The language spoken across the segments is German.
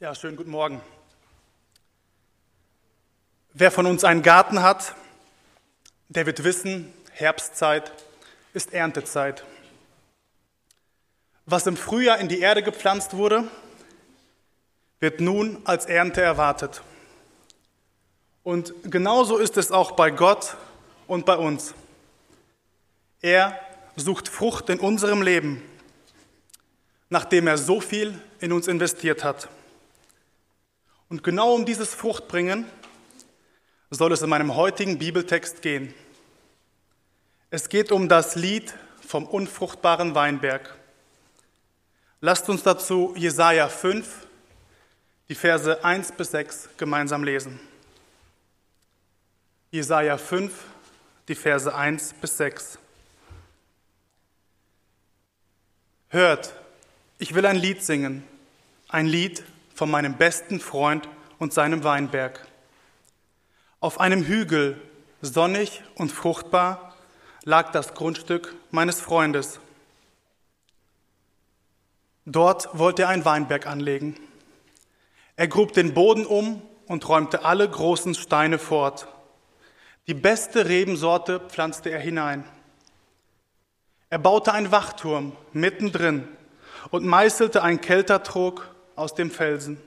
Ja, schönen guten Morgen. Wer von uns einen Garten hat, der wird wissen, Herbstzeit ist Erntezeit. Was im Frühjahr in die Erde gepflanzt wurde, wird nun als Ernte erwartet. Und genauso ist es auch bei Gott und bei uns. Er sucht Frucht in unserem Leben, nachdem er so viel in uns investiert hat. Und genau um dieses Fruchtbringen soll es in meinem heutigen Bibeltext gehen. Es geht um das Lied vom unfruchtbaren Weinberg. Lasst uns dazu Jesaja 5, die Verse 1 bis 6 gemeinsam lesen. Jesaja 5, die Verse 1 bis 6. Hört, ich will ein Lied singen, ein Lied von meinem besten Freund und seinem Weinberg. Auf einem Hügel, sonnig und fruchtbar, lag das Grundstück meines Freundes. Dort wollte er einen Weinberg anlegen. Er grub den Boden um und räumte alle großen Steine fort. Die beste Rebensorte pflanzte er hinein. Er baute einen Wachturm mittendrin und meißelte einen Keltertrog aus dem Felsen.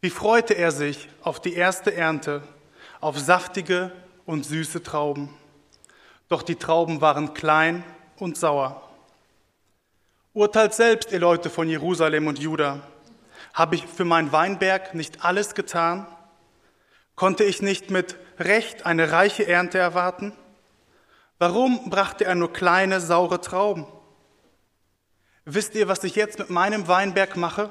Wie freute er sich auf die erste Ernte, auf saftige und süße Trauben. Doch die Trauben waren klein und sauer. Urteilt selbst, ihr Leute von Jerusalem und Juda. Habe ich für meinen Weinberg nicht alles getan? Konnte ich nicht mit Recht eine reiche Ernte erwarten? Warum brachte er nur kleine, saure Trauben? Wisst ihr, was ich jetzt mit meinem Weinberg mache?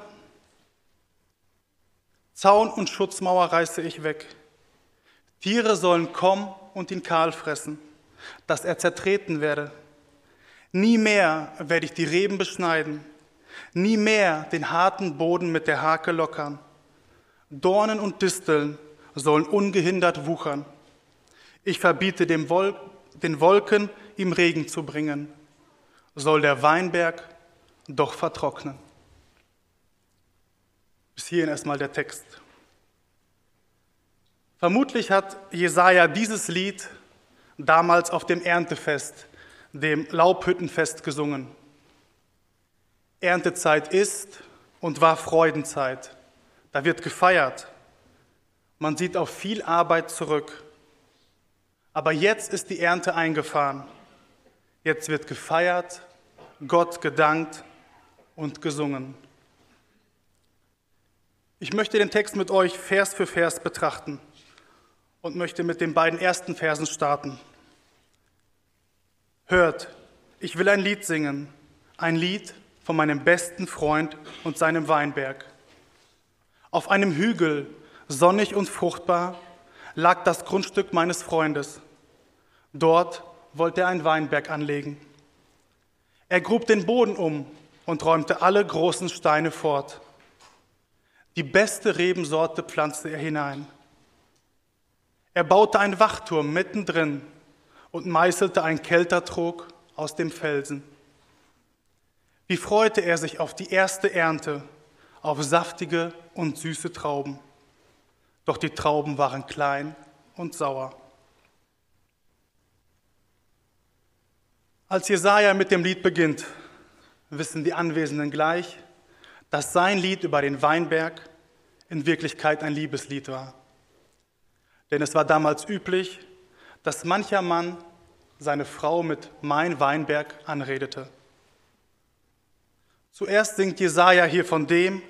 Zaun und Schutzmauer reiße ich weg. Tiere sollen kommen und ihn kahl fressen, dass er zertreten werde. Nie mehr werde ich die Reben beschneiden, nie mehr den harten Boden mit der Hake lockern. Dornen und Disteln sollen ungehindert wuchern. Ich verbiete dem Wol den Wolken, ihm Regen zu bringen. Soll der Weinberg doch vertrocknen. Bis hierhin erstmal der Text. Vermutlich hat Jesaja dieses Lied damals auf dem Erntefest, dem Laubhüttenfest gesungen. Erntezeit ist und war Freudenzeit. Da wird gefeiert. Man sieht auf viel Arbeit zurück. Aber jetzt ist die Ernte eingefahren. Jetzt wird gefeiert, Gott gedankt und gesungen. Ich möchte den Text mit euch Vers für Vers betrachten und möchte mit den beiden ersten Versen starten. Hört, ich will ein Lied singen, ein Lied von meinem besten Freund und seinem Weinberg. Auf einem Hügel, sonnig und fruchtbar, lag das Grundstück meines Freundes. Dort wollte er einen Weinberg anlegen. Er grub den Boden um und räumte alle großen Steine fort. Die beste Rebensorte pflanzte er hinein. Er baute einen Wachturm mittendrin und meißelte einen Keltertrog aus dem Felsen. Wie freute er sich auf die erste Ernte, auf saftige und süße Trauben. Doch die Trauben waren klein und sauer. Als Jesaja mit dem Lied beginnt, wissen die Anwesenden gleich, dass sein Lied über den Weinberg in Wirklichkeit ein Liebeslied war. Denn es war damals üblich, dass mancher Mann seine Frau mit mein Weinberg anredete. Zuerst singt Jesaja hier von dem,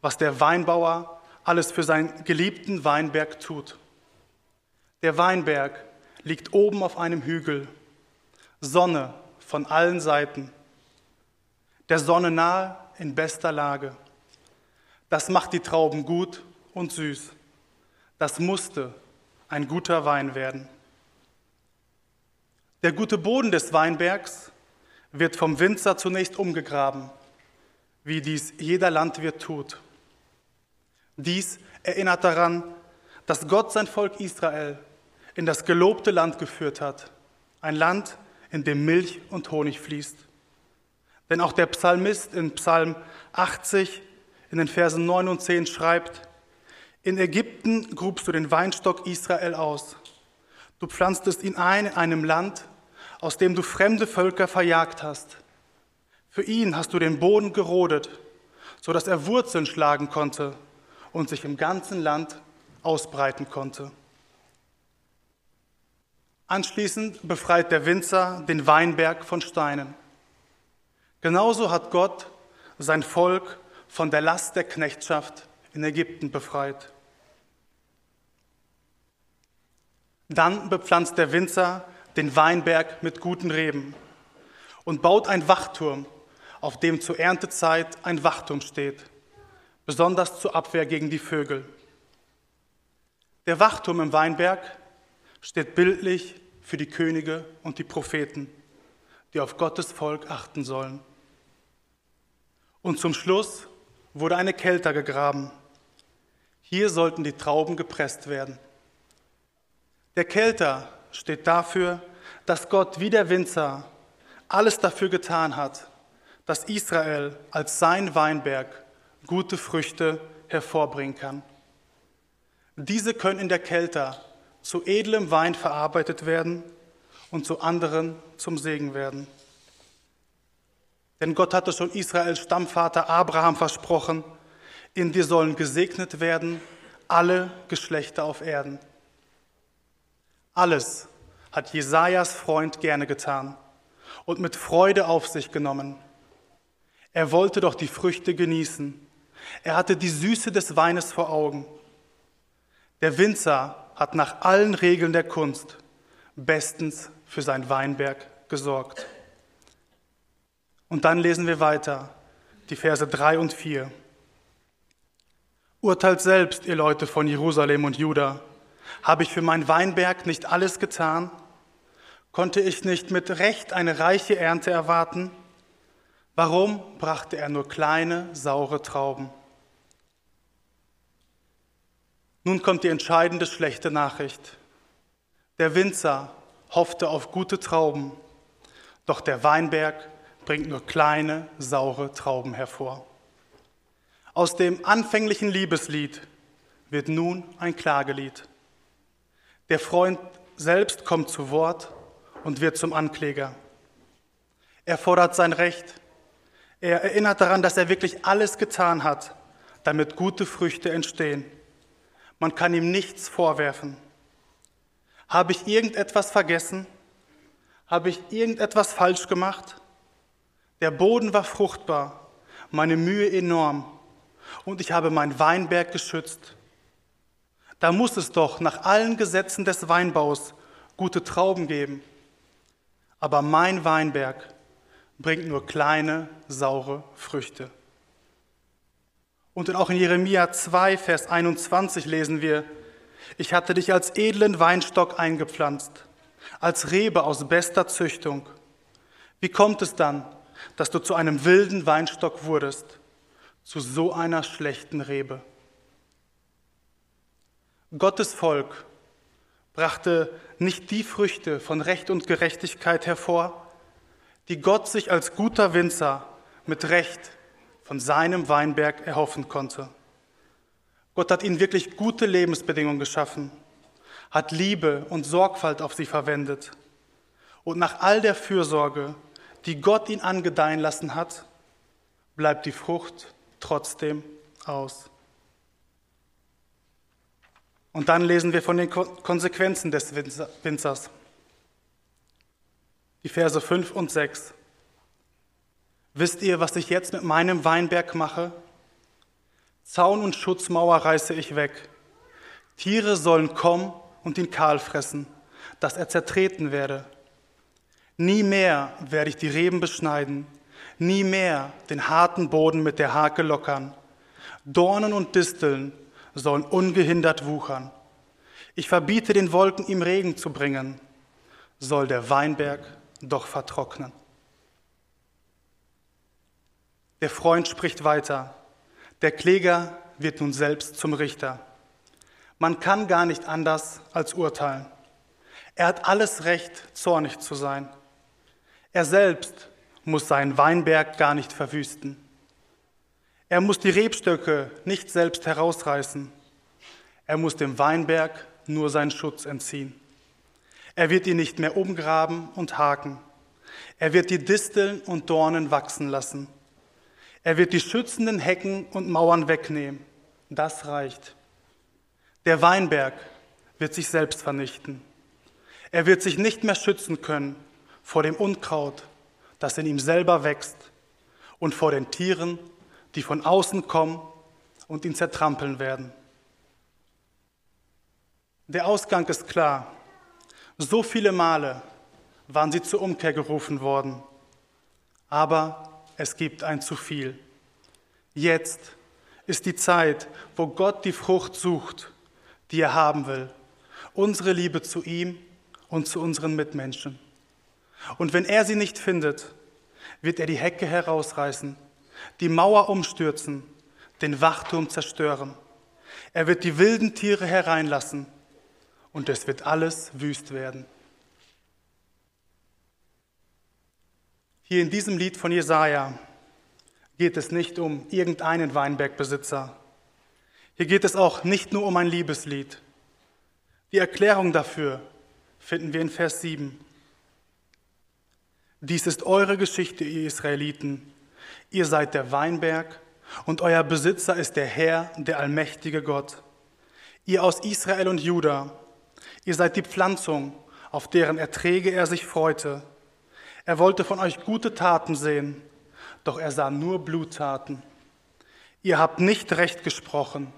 was der Weinbauer alles für seinen geliebten Weinberg tut. Der Weinberg liegt oben auf einem Hügel, Sonne von allen Seiten der Sonne nahe in bester Lage. Das macht die Trauben gut und süß. Das musste ein guter Wein werden. Der gute Boden des Weinbergs wird vom Winzer zunächst umgegraben, wie dies jeder Landwirt tut. Dies erinnert daran, dass Gott sein Volk Israel in das gelobte Land geführt hat, ein Land, in dem Milch und Honig fließt. Denn auch der Psalmist in Psalm 80 in den Versen 9 und 10 schreibt, in Ägypten grubst du den Weinstock Israel aus. Du pflanztest ihn ein in einem Land, aus dem du fremde Völker verjagt hast. Für ihn hast du den Boden gerodet, so dass er Wurzeln schlagen konnte und sich im ganzen Land ausbreiten konnte. Anschließend befreit der Winzer den Weinberg von Steinen. Genauso hat Gott sein Volk von der Last der Knechtschaft in Ägypten befreit. Dann bepflanzt der Winzer den Weinberg mit guten Reben und baut einen Wachturm, auf dem zur Erntezeit ein Wachturm steht, besonders zur Abwehr gegen die Vögel. Der Wachturm im Weinberg steht bildlich für die Könige und die Propheten, die auf Gottes Volk achten sollen. Und zum Schluss wurde eine Kelter gegraben. Hier sollten die Trauben gepresst werden. Der Kelter steht dafür, dass Gott wie der Winzer alles dafür getan hat, dass Israel als sein Weinberg gute Früchte hervorbringen kann. Diese können in der Kelter zu edlem Wein verarbeitet werden und zu anderen zum Segen werden. Denn Gott hatte schon Israels Stammvater Abraham versprochen, in dir sollen gesegnet werden alle Geschlechter auf Erden. Alles hat Jesajas Freund gerne getan und mit Freude auf sich genommen. Er wollte doch die Früchte genießen. Er hatte die Süße des Weines vor Augen. Der Winzer hat nach allen Regeln der Kunst bestens für sein Weinberg gesorgt. Und dann lesen wir weiter, die Verse 3 und 4. Urteilt selbst, ihr Leute von Jerusalem und Juda. Habe ich für mein Weinberg nicht alles getan? Konnte ich nicht mit Recht eine reiche Ernte erwarten? Warum brachte er nur kleine, saure Trauben? Nun kommt die entscheidende schlechte Nachricht. Der Winzer hoffte auf gute Trauben, doch der Weinberg bringt nur kleine, saure Trauben hervor. Aus dem anfänglichen Liebeslied wird nun ein Klagelied. Der Freund selbst kommt zu Wort und wird zum Ankläger. Er fordert sein Recht. Er erinnert daran, dass er wirklich alles getan hat, damit gute Früchte entstehen. Man kann ihm nichts vorwerfen. Habe ich irgendetwas vergessen? Habe ich irgendetwas falsch gemacht? Der Boden war fruchtbar, meine Mühe enorm und ich habe mein Weinberg geschützt. Da muss es doch nach allen Gesetzen des Weinbaus gute Trauben geben. Aber mein Weinberg bringt nur kleine, saure Früchte. Und auch in Jeremia 2, Vers 21 lesen wir, ich hatte dich als edlen Weinstock eingepflanzt, als Rebe aus bester Züchtung. Wie kommt es dann, dass du zu einem wilden Weinstock wurdest, zu so einer schlechten Rebe? Gottes Volk brachte nicht die Früchte von Recht und Gerechtigkeit hervor, die Gott sich als guter Winzer mit Recht von seinem Weinberg erhoffen konnte. Gott hat ihnen wirklich gute Lebensbedingungen geschaffen, hat Liebe und Sorgfalt auf sie verwendet. Und nach all der Fürsorge, die Gott ihn angedeihen lassen hat, bleibt die Frucht trotzdem aus. Und dann lesen wir von den Konsequenzen des Winzers. Die Verse 5 und 6. Wisst ihr, was ich jetzt mit meinem Weinberg mache? Zaun und Schutzmauer reiße ich weg. Tiere sollen kommen und ihn kahl fressen, dass er zertreten werde. Nie mehr werde ich die Reben beschneiden, nie mehr den harten Boden mit der Hake lockern. Dornen und Disteln sollen ungehindert wuchern. Ich verbiete den Wolken, ihm Regen zu bringen, soll der Weinberg doch vertrocknen. Der Freund spricht weiter. Der Kläger wird nun selbst zum Richter. Man kann gar nicht anders als urteilen. Er hat alles Recht, zornig zu sein. Er selbst muss seinen Weinberg gar nicht verwüsten. Er muss die Rebstöcke nicht selbst herausreißen. Er muss dem Weinberg nur seinen Schutz entziehen. Er wird ihn nicht mehr umgraben und haken. Er wird die Disteln und Dornen wachsen lassen. Er wird die schützenden Hecken und Mauern wegnehmen. Das reicht. Der Weinberg wird sich selbst vernichten. Er wird sich nicht mehr schützen können vor dem Unkraut, das in ihm selber wächst, und vor den Tieren, die von außen kommen und ihn zertrampeln werden. Der Ausgang ist klar. So viele Male waren sie zur Umkehr gerufen worden, aber es gibt ein zu viel. Jetzt ist die Zeit, wo Gott die Frucht sucht, die er haben will, unsere Liebe zu ihm und zu unseren Mitmenschen. Und wenn er sie nicht findet, wird er die Hecke herausreißen, die Mauer umstürzen, den Wachturm zerstören. Er wird die wilden Tiere hereinlassen und es wird alles wüst werden. Hier in diesem Lied von Jesaja geht es nicht um irgendeinen Weinbergbesitzer. Hier geht es auch nicht nur um ein Liebeslied. Die Erklärung dafür finden wir in Vers 7. Dies ist eure Geschichte, ihr Israeliten. Ihr seid der Weinberg und euer Besitzer ist der Herr, der allmächtige Gott. Ihr aus Israel und Juda, ihr seid die Pflanzung, auf deren Erträge er sich freute. Er wollte von euch gute Taten sehen, doch er sah nur Bluttaten. Ihr habt nicht recht gesprochen,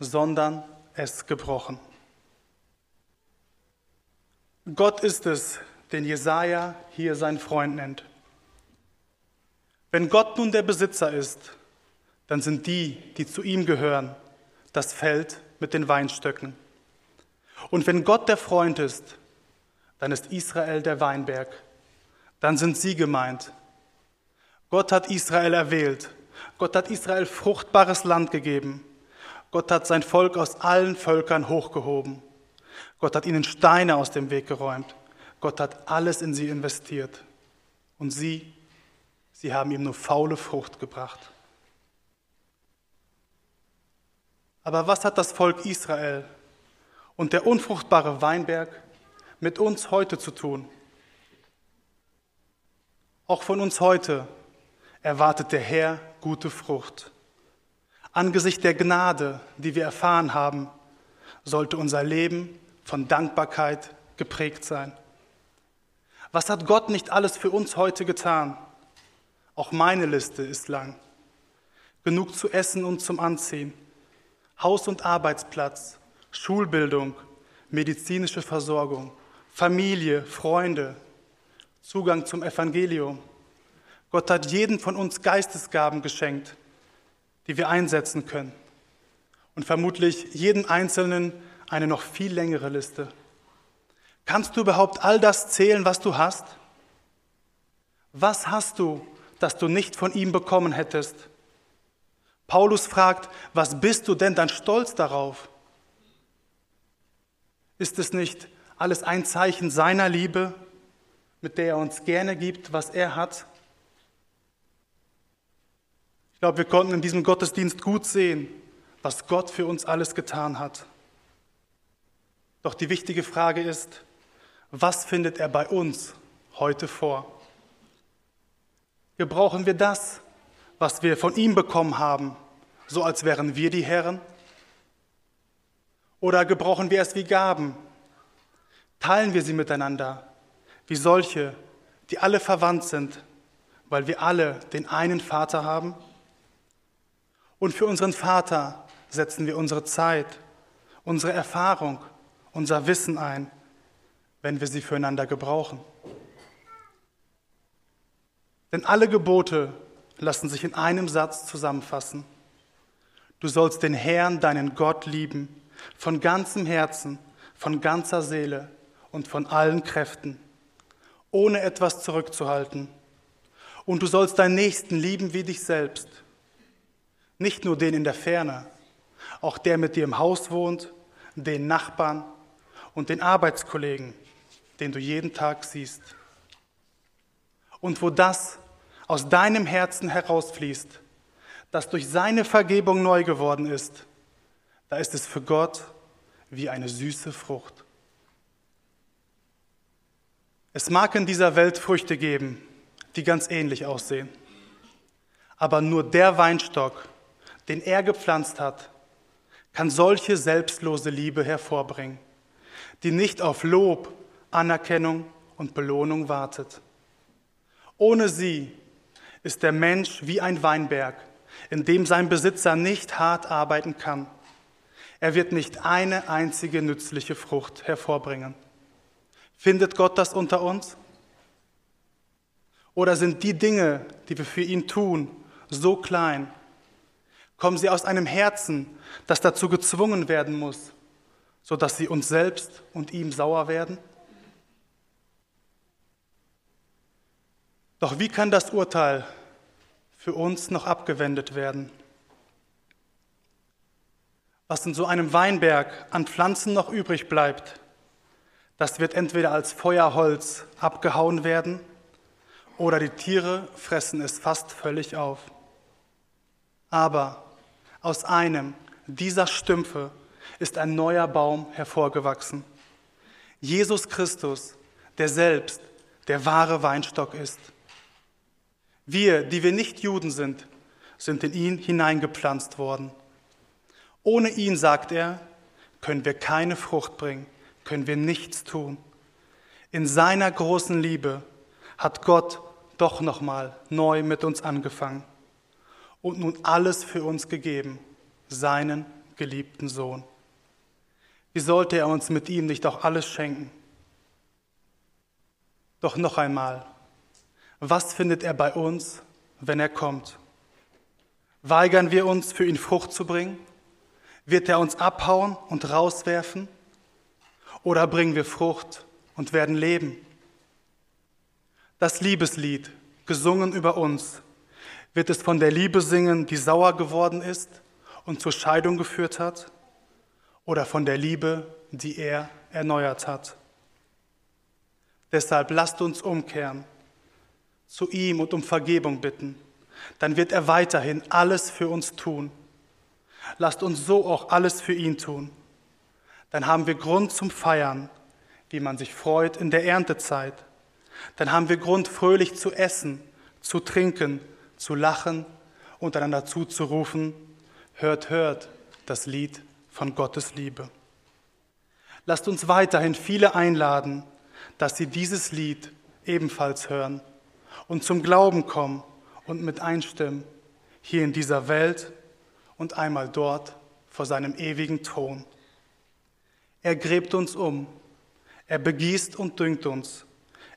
sondern es gebrochen. Gott ist es, den Jesaja hier seinen Freund nennt. Wenn Gott nun der Besitzer ist, dann sind die, die zu ihm gehören, das Feld mit den Weinstöcken. Und wenn Gott der Freund ist, dann ist Israel der Weinberg, dann sind sie gemeint. Gott hat Israel erwählt, Gott hat Israel fruchtbares Land gegeben, Gott hat sein Volk aus allen Völkern hochgehoben, Gott hat ihnen Steine aus dem Weg geräumt, Gott hat alles in sie investiert. Und sie, sie haben ihm nur faule Frucht gebracht. Aber was hat das Volk Israel und der unfruchtbare Weinberg mit uns heute zu tun? Auch von uns heute erwartet der Herr gute Frucht. Angesichts der Gnade, die wir erfahren haben, sollte unser Leben von Dankbarkeit geprägt sein. Was hat Gott nicht alles für uns heute getan? Auch meine Liste ist lang. Genug zu essen und zum Anziehen, Haus- und Arbeitsplatz, Schulbildung, medizinische Versorgung, Familie, Freunde, Zugang zum Evangelium. Gott hat jedem von uns Geistesgaben geschenkt, die wir einsetzen können. Und vermutlich jedem Einzelnen eine noch viel längere Liste. Kannst du überhaupt all das zählen, was du hast? Was hast du, das du nicht von ihm bekommen hättest? Paulus fragt, was bist du denn dann stolz darauf? Ist es nicht alles ein Zeichen seiner Liebe, mit der er uns gerne gibt, was er hat? Ich glaube, wir konnten in diesem Gottesdienst gut sehen, was Gott für uns alles getan hat. Doch die wichtige Frage ist, was findet er bei uns heute vor? Gebrauchen wir das, was wir von ihm bekommen haben, so als wären wir die Herren? Oder gebrauchen wir es wie Gaben? Teilen wir sie miteinander, wie solche, die alle verwandt sind, weil wir alle den einen Vater haben? Und für unseren Vater setzen wir unsere Zeit, unsere Erfahrung, unser Wissen ein wenn wir sie füreinander gebrauchen. Denn alle Gebote lassen sich in einem Satz zusammenfassen. Du sollst den Herrn, deinen Gott, lieben, von ganzem Herzen, von ganzer Seele und von allen Kräften, ohne etwas zurückzuhalten. Und du sollst deinen Nächsten lieben wie dich selbst. Nicht nur den in der Ferne, auch der mit dir im Haus wohnt, den Nachbarn und den Arbeitskollegen den du jeden Tag siehst. Und wo das aus deinem Herzen herausfließt, das durch seine Vergebung neu geworden ist, da ist es für Gott wie eine süße Frucht. Es mag in dieser Welt Früchte geben, die ganz ähnlich aussehen. Aber nur der Weinstock, den er gepflanzt hat, kann solche selbstlose Liebe hervorbringen, die nicht auf Lob, Anerkennung und Belohnung wartet. Ohne sie ist der Mensch wie ein Weinberg, in dem sein Besitzer nicht hart arbeiten kann. Er wird nicht eine einzige nützliche Frucht hervorbringen. Findet Gott das unter uns? Oder sind die Dinge, die wir für ihn tun, so klein? Kommen sie aus einem Herzen, das dazu gezwungen werden muss, sodass sie uns selbst und ihm sauer werden? Doch wie kann das Urteil für uns noch abgewendet werden? Was in so einem Weinberg an Pflanzen noch übrig bleibt, das wird entweder als Feuerholz abgehauen werden oder die Tiere fressen es fast völlig auf. Aber aus einem dieser Stümpfe ist ein neuer Baum hervorgewachsen. Jesus Christus, der selbst der wahre Weinstock ist. Wir, die wir nicht Juden sind, sind in ihn hineingepflanzt worden. Ohne ihn, sagt er, können wir keine Frucht bringen können wir nichts tun. In seiner großen Liebe hat Gott doch nochmal neu mit uns angefangen und nun alles für uns gegeben, seinen geliebten Sohn. Wie sollte er uns mit ihm nicht auch alles schenken? Doch noch einmal, was findet er bei uns, wenn er kommt? Weigern wir uns, für ihn Frucht zu bringen? Wird er uns abhauen und rauswerfen? Oder bringen wir Frucht und werden leben? Das Liebeslied, gesungen über uns, wird es von der Liebe singen, die sauer geworden ist und zur Scheidung geführt hat? Oder von der Liebe, die er erneuert hat? Deshalb lasst uns umkehren, zu ihm und um Vergebung bitten. Dann wird er weiterhin alles für uns tun. Lasst uns so auch alles für ihn tun dann haben wir Grund zum Feiern, wie man sich freut in der Erntezeit. Dann haben wir Grund, fröhlich zu essen, zu trinken, zu lachen und einander zuzurufen, hört, hört das Lied von Gottes Liebe. Lasst uns weiterhin viele einladen, dass sie dieses Lied ebenfalls hören und zum Glauben kommen und mit einstimmen, hier in dieser Welt und einmal dort vor seinem ewigen Thron. Er gräbt uns um. Er begießt und düngt uns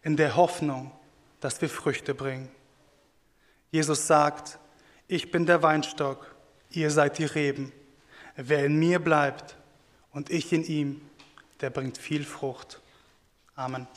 in der Hoffnung, dass wir Früchte bringen. Jesus sagt, ich bin der Weinstock, ihr seid die Reben. Wer in mir bleibt und ich in ihm, der bringt viel Frucht. Amen.